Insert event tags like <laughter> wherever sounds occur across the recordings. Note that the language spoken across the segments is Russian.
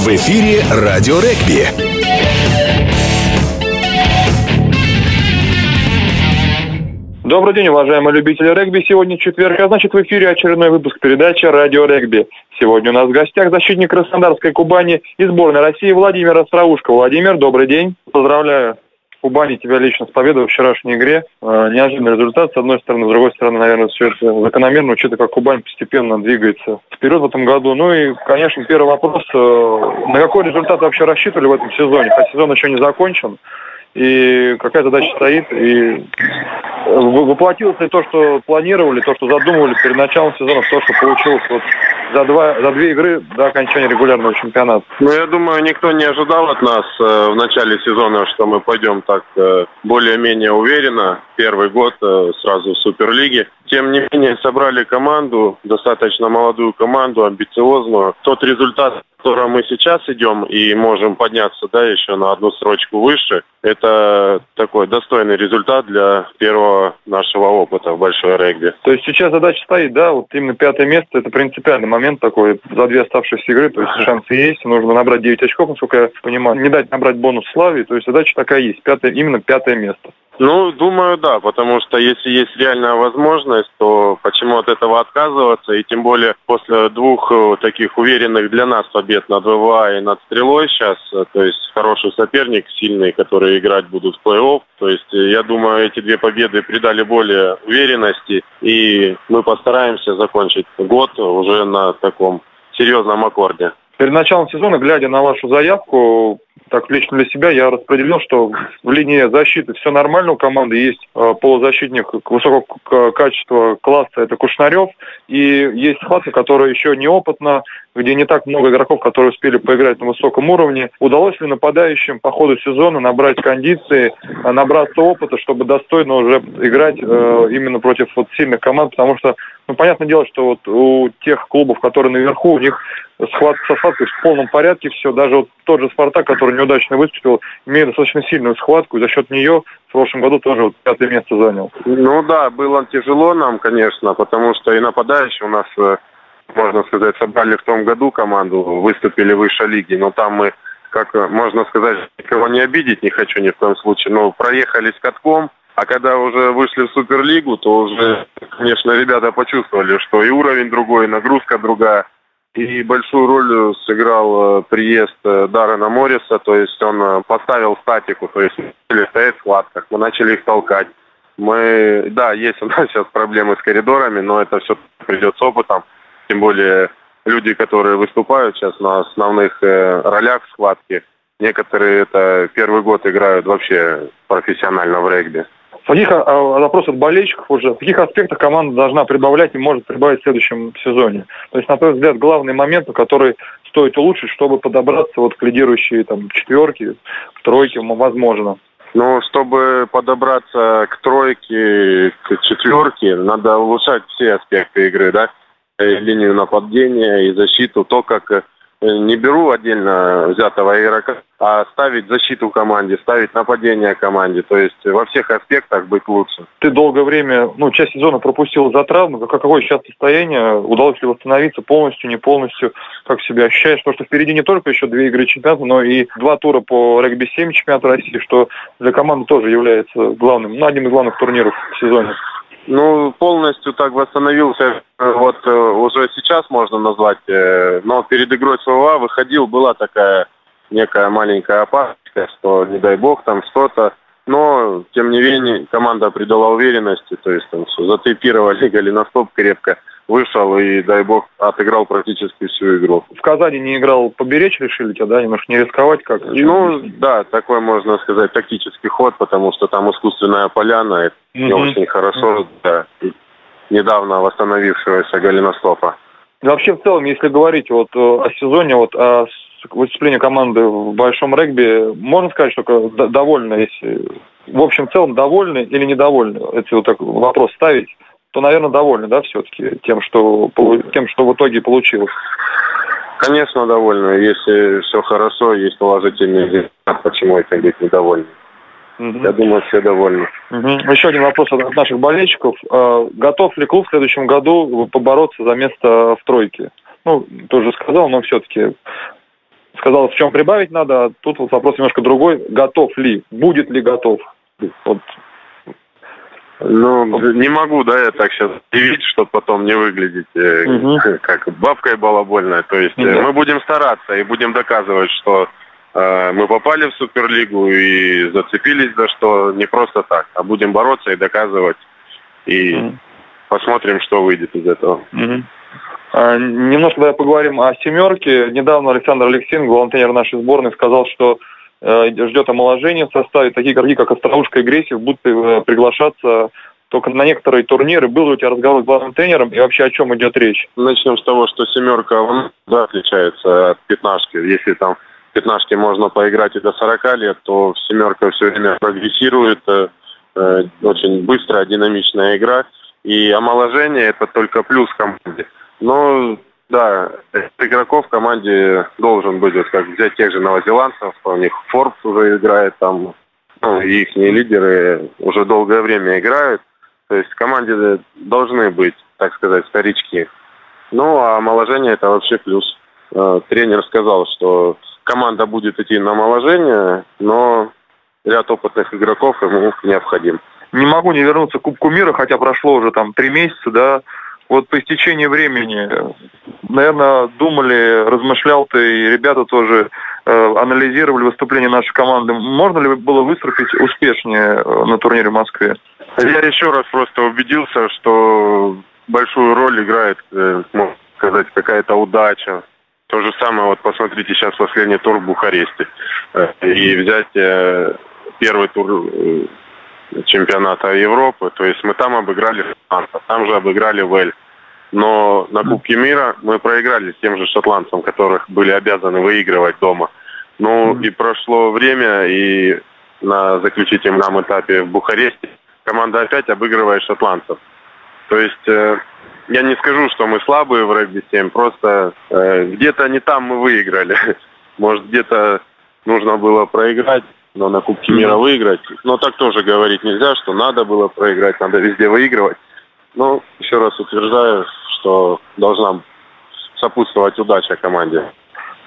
В эфире радио регби. Добрый день, уважаемые любители регби. Сегодня четверг, а значит в эфире очередной выпуск передачи «Радио регби». Сегодня у нас в гостях защитник Краснодарской Кубани и сборной России Владимир Остроушко. Владимир, добрый день. Поздравляю Кубани тебя лично с победой в вчерашней игре. Э, неожиданный результат, с одной стороны, с другой стороны, наверное, все это закономерно, учитывая, как Кубань постепенно двигается вперед в этом году. Ну и, конечно, первый вопрос, э, на какой результат вообще рассчитывали в этом сезоне? Хотя сезон еще не закончен и какая задача стоит, и воплотилось ли то, что планировали, то, что задумывали перед началом сезона, то, что получилось вот за, два, за две игры до окончания регулярного чемпионата? Ну, я думаю, никто не ожидал от нас э, в начале сезона, что мы пойдем так э, более-менее уверенно. Первый год э, сразу в Суперлиге. Тем не менее, собрали команду, достаточно молодую команду, амбициозную. Тот результат, котором мы сейчас идем и можем подняться да, еще на одну строчку выше, это такой достойный результат для первого нашего опыта в большой регби. То есть сейчас задача стоит, да, вот именно пятое место, это принципиальный момент такой за две оставшиеся игры, то есть шансы есть, нужно набрать 9 очков, насколько я понимаю, не дать набрать бонус славе, то есть задача такая есть, пятое, именно пятое место. Ну, думаю, да, потому что если есть реальная возможность, то почему от этого отказываться? И тем более после двух э, таких уверенных для нас побед над ВВА и над Стрелой сейчас, э, то есть хороший соперник, сильный, которые играть будут в плей-офф. То есть э, я думаю, эти две победы придали более уверенности, и мы постараемся закончить год уже на таком серьезном аккорде. Перед началом сезона, глядя на вашу заявку, так лично для себя я распределил, что в линии защиты все нормально у команды. Есть э, полузащитник высокого качества класса, это Кушнарев. И есть схватка, которая еще неопытна, где не так много игроков, которые успели поиграть на высоком уровне. Удалось ли нападающим по ходу сезона набрать кондиции, э, набраться опыта, чтобы достойно уже играть э, именно против вот сильных команд? Потому что, ну, понятное дело, что вот у тех клубов, которые наверху, у них схватка со схваткой в полном порядке все. Даже вот тот же «Спартак», который неудачно выступил, имеет достаточно сильную схватку, и за счет нее в прошлом году тоже вот пятое место занял. Ну да, было тяжело нам, конечно, потому что и нападающие у нас, э, можно сказать, собрали в том году команду, выступили выше лиги, но там мы как э, можно сказать, никого не обидеть не хочу ни в коем случае, но проехались катком, а когда уже вышли в Суперлигу, то уже, конечно, ребята почувствовали, что и уровень другой, и нагрузка другая. И большую роль сыграл э, приезд э, Даррена Морриса, то есть он э, поставил статику, то есть мы начали стоять в схватках, мы начали их толкать. Мы, да, есть у нас <laughs> сейчас проблемы с коридорами, но это все придет с опытом. Тем более люди, которые выступают сейчас на основных ролях в схватке, некоторые это первый год играют вообще профессионально в регби. В каких, а, от болельщиков уже, в каких аспектах команда должна прибавлять и может прибавить в следующем сезоне? То есть, на твой взгляд, главный момент, который стоит улучшить, чтобы подобраться вот к лидирующей там, четверке, тройке, возможно? Ну, чтобы подобраться к тройке, к четверке, надо улучшать все аспекты игры, да? И линию нападения, и защиту, то, как не беру отдельно взятого игрока, а ставить защиту команде, ставить нападение команде. То есть во всех аспектах быть лучше. Ты долгое время, ну, часть сезона пропустил за травму. Какое сейчас состояние? Удалось ли восстановиться полностью, не полностью? Как себя ощущаешь? Потому что впереди не только еще две игры чемпионата, но и два тура по регби-7 чемпионата России, что для команды тоже является главным, ну, одним из главных турниров в сезоне. Ну, полностью так восстановился, э, вот э, уже сейчас можно назвать, э, но перед игрой с выходил, была такая некая маленькая опасность, что не дай бог там что-то, но, тем не менее, команда придала уверенности, то есть там затейпировали <laughs> голеностоп крепко, вышел и, дай бог, отыграл практически всю игру. В Казани не играл, поберечь решили тебя, да, немножко не рисковать как? Ну, да, такой, можно сказать, тактический ход, потому что там искусственная поляна, это mm-hmm. не очень хорошо для недавно восстановившегося голеностопа. Вообще, в целом, если говорить вот э, о сезоне, вот о выступлении команды в большом регби, можно сказать, что довольны, если в общем целом довольны или недовольны, если вот так вопрос ставить? То, наверное, довольны, да, все-таки тем, что, тем, что в итоге получилось? Конечно, довольны. Если все хорошо, есть положительный результат, почему это быть недовольны? Угу. Я думаю, все довольны. Угу. Еще один вопрос от наших болельщиков. А, готов ли клуб в следующем году побороться за место в тройке? Ну, ты уже сказал, но все-таки сказал, в чем прибавить надо. А тут вот вопрос немножко другой. Готов ли? Будет ли готов? Вот. Ну, не могу, да, я так сейчас удивить, чтобы потом не выглядеть угу. <laughs> как бабкой балабольная. То есть да. мы будем стараться и будем доказывать, что э, мы попали в Суперлигу и зацепились за что не просто так, а будем бороться и доказывать. И угу. посмотрим, что выйдет из этого. Угу. А, немножко давай поговорим о семерке. Недавно Александр Алексеев, главный тренер нашей сборной, сказал, что э, ждет омоложения в составе. Такие игроки, как Остроушка и Гресев, будут э, приглашаться только на некоторые турниры. Был ли у тебя разговор с главным тренером и вообще о чем идет речь? Начнем с того, что семерка да, отличается от пятнашки. Если там в пятнашке можно поиграть и до 40 лет, то семерка все время прогрессирует. Э, э, очень быстрая, динамичная игра. И омоложение это только плюс команде. Но да, игроков в команде должен вот как взять тех же новозеландцев, у них Форбс уже играет там, ну, и их лидеры уже долгое время играют. То есть в команде должны быть, так сказать, старички. Ну, а омоложение это вообще плюс. Э, тренер сказал, что команда будет идти на омоложение, но ряд опытных игроков ему необходим. Не могу не вернуться к Кубку мира, хотя прошло уже там три месяца, да, вот по истечении времени, наверное, думали, размышлял ты, и ребята тоже э, анализировали выступление нашей команды. Можно ли было выступить успешнее э, на турнире в Москве? Я еще раз просто убедился, что большую роль играет, э, можно сказать, какая-то удача. То же самое, вот посмотрите сейчас последний тур в Бухаресте. Э, и взять э, первый тур э, чемпионата Европы. То есть мы там обыграли шотландцев, там же обыграли Вель. Но на Кубке мира мы проиграли тем же шотландцам, которых были обязаны выигрывать дома. Ну и прошло время, и на заключительном этапе в Бухаресте команда опять обыгрывает шотландцев. То есть э, я не скажу, что мы слабые в регби-7, просто э, где-то не там мы выиграли. <laughs> Может, где-то нужно было проиграть, но на Кубке мира выиграть. Но так тоже говорить нельзя, что надо было проиграть, надо везде выигрывать. Но еще раз утверждаю, что должна сопутствовать удача команде.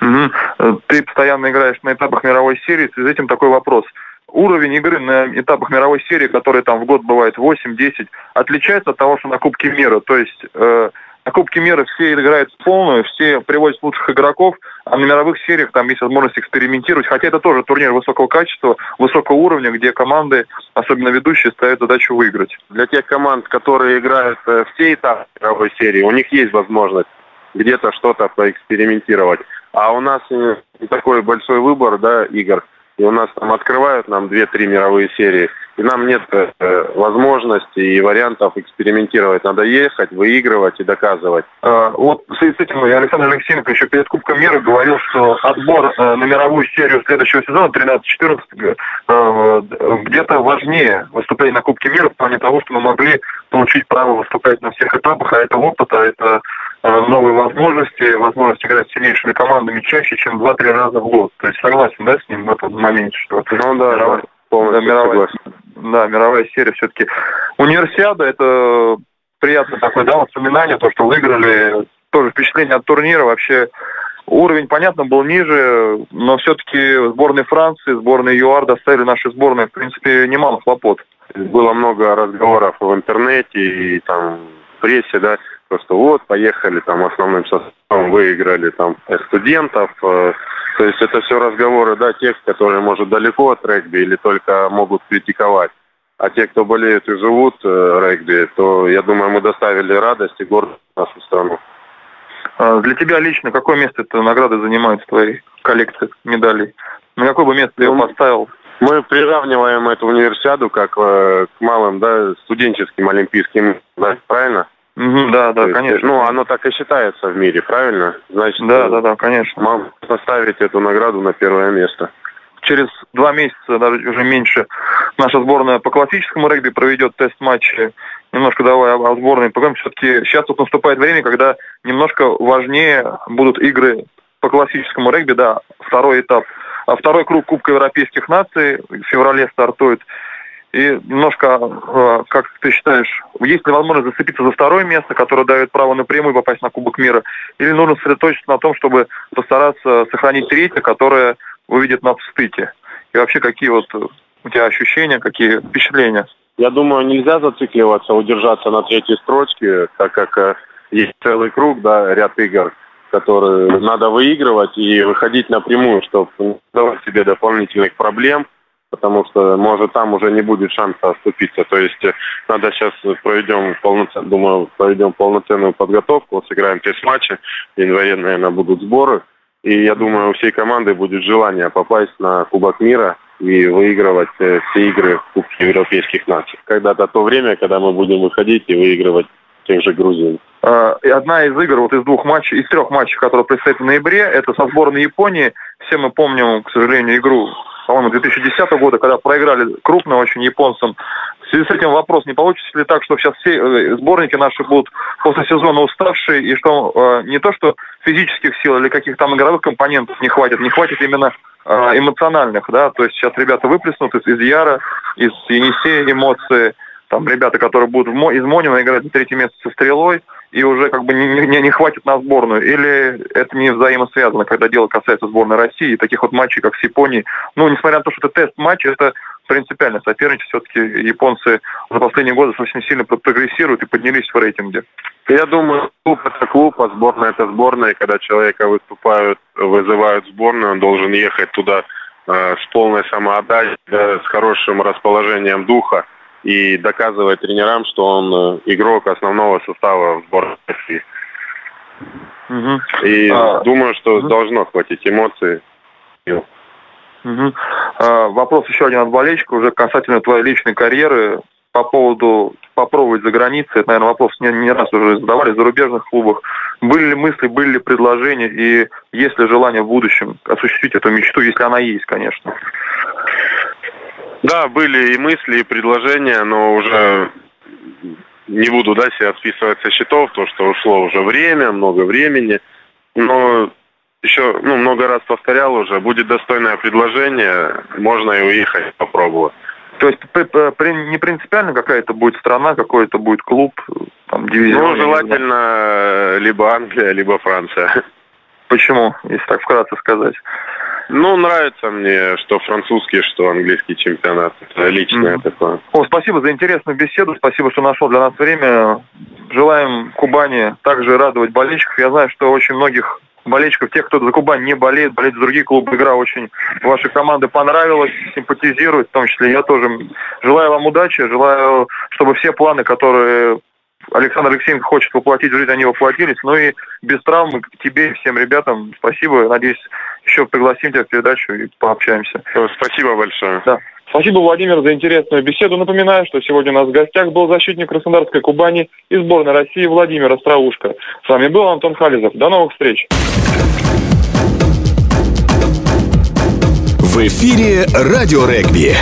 Угу. Ты постоянно играешь на этапах мировой серии, с этим такой вопрос. Уровень игры на этапах мировой серии, который там в год бывает 8-10, отличается от того, что на Кубке мира. То есть э, на Кубке мира все играют полную, все приводят лучших игроков, а на мировых сериях там есть возможность экспериментировать. Хотя это тоже турнир высокого качества, высокого уровня, где команды, особенно ведущие, ставят задачу выиграть. Для тех команд, которые играют э, все этапы мировой серии, у них есть возможность где-то что-то поэкспериментировать. А у нас не такой большой выбор, да, игр. И у нас там открывают нам 2-3 мировые серии – и нам нет э, возможности и вариантов экспериментировать. Надо ехать, выигрывать и доказывать. Э, вот с этим Александр Алексеенко еще перед Кубком мира говорил, что отбор э, на мировую серию следующего сезона 13-14 э, где-то важнее выступление на Кубке мира в плане того, что мы могли получить право выступать на всех этапах, а это опыт, а это э, новые возможности, возможность играть с сильнейшими командами чаще, чем 2-3 раза в год. То есть согласен, да, с ним в этом моменте, что ну, да, мировая, да, мировая, да, мировая серия все-таки. Универсиада это приятное такое, да, воспоминание, то, что выиграли, тоже впечатление от турнира, вообще уровень, понятно, был ниже, но все-таки сборной Франции, сборной ЮАР доставили наши сборные, в принципе, немало хлопот. Было много разговоров в интернете и там в прессе, да, просто вот, поехали там основным составом, выиграли там студентов, э, то есть это все разговоры, да, тех, которые, может, далеко от регби или только могут критиковать. А те, кто болеют и живут э, регби, то, я думаю, мы доставили радость и гордость в нашу страну. А для тебя лично какое место эта награда занимает в твоей коллекции медалей? На какое бы место ты ее ну, поставил? Мы приравниваем эту универсиаду как э, к малым, да, студенческим олимпийским, да, правильно? Угу, да, да, есть, конечно. Ну, оно так и считается в мире, правильно? Значит, да, да, да, конечно. Можно поставить эту награду на первое место. Через два месяца, даже уже меньше, наша сборная по классическому регби проведет тест-матчи. Немножко давай о сборной поговорим. Все-таки сейчас тут наступает время, когда немножко важнее будут игры по классическому регби, да, второй этап. А второй круг Кубка Европейских наций в феврале стартует. И немножко, э, как ты считаешь, есть ли возможность зацепиться за второе место, которое дает право напрямую попасть на Кубок мира, или нужно сосредоточиться на том, чтобы постараться сохранить третье, которое увидит нас в стыке? И вообще, какие вот у тебя ощущения, какие впечатления? Я думаю, нельзя зацикливаться, удержаться на третьей строчке, так как э, есть целый круг, да, ряд игр, которые надо выигрывать и выходить напрямую, чтобы не давать себе дополнительных проблем – потому что, может, там уже не будет шанса оступиться. То есть э, надо сейчас проведем полноценную, думаю, проведем полноценную подготовку, вот сыграем тест матчи, в январе, наверное, будут сборы. И я думаю, у всей команды будет желание попасть на Кубок мира и выигрывать э, все игры в Кубке европейских наций. Когда-то то время, когда мы будем выходить и выигрывать тех же грузин. Одна из игр, вот из двух матчей, из трех матчей, которые предстоят в ноябре, это со сборной Японии. Все мы помним, к сожалению, игру по-моему, 2010 года, когда проиграли крупно очень японцам. В связи с этим вопрос, не получится ли так, что сейчас все э, сборники наши будут после сезона уставшие, и что э, не то, что физических сил или каких-то там игровых компонентов не хватит, не хватит именно э, эмоциональных, да, то есть сейчас ребята выплеснут из, из Яра, из Енисея эмоции, там ребята, которые будут из Монина играть на третье место со стрелой, и уже как бы не, не, не хватит на сборную, или это не взаимосвязано, когда дело касается сборной России и таких вот матчей, как с Японией. Ну, несмотря на то, что это тест-матч, это принципиально соперничать. Все-таки японцы за последние годы очень сильно прогрессируют и поднялись в рейтинге. Я думаю, клуб это клуб, а сборная это сборная. И когда человека выступают, вызывают сборную, он должен ехать туда э, с полной самоотдачей, э, с хорошим расположением духа и доказывать тренерам, что он э, игрок основного состава в сборной России. Угу. И а, думаю, что угу. должно хватить эмоций. Угу. А, вопрос еще один от болельщика, уже касательно твоей личной карьеры по поводу попробовать за границей, это, наверное, вопрос не, не раз уже задавали в зарубежных клубах. Были ли мысли, были ли предложения и есть ли желание в будущем осуществить эту мечту, если она есть, конечно? Да, были и мысли, и предложения, но уже не буду да, себя списывать со счетов, то, что ушло уже время, много времени. Но еще ну, много раз повторял уже, будет достойное предложение, можно и уехать попробовать. То есть не принципиально какая-то будет страна, какой-то будет клуб, там, дивизион? Ну, желательно либо Англия, либо Франция. Почему, если так вкратце сказать? Ну, нравится мне, что французский, что английский чемпионат. Это личное mm-hmm. такое. О, спасибо за интересную беседу. Спасибо, что нашел для нас время. Желаем Кубани также радовать болельщиков. Я знаю, что очень многих болельщиков, тех, кто за Кубань не болеет, болеет за другие клубы, игра очень вашей команды понравилась, симпатизирует, в том числе я тоже. Желаю вам удачи, желаю, чтобы все планы, которые Александр Алексеенко хочет воплотить в жизнь, они воплотились. Ну и без травм к тебе и всем ребятам спасибо. Надеюсь, еще пригласим тебя в передачу и пообщаемся. Спасибо большое. Да. Спасибо, Владимир, за интересную беседу. Напоминаю, что сегодня у нас в гостях был защитник Краснодарской Кубани и сборной России Владимир Остроушко. С вами был Антон Хализов. До новых встреч. В эфире «Радио Регби».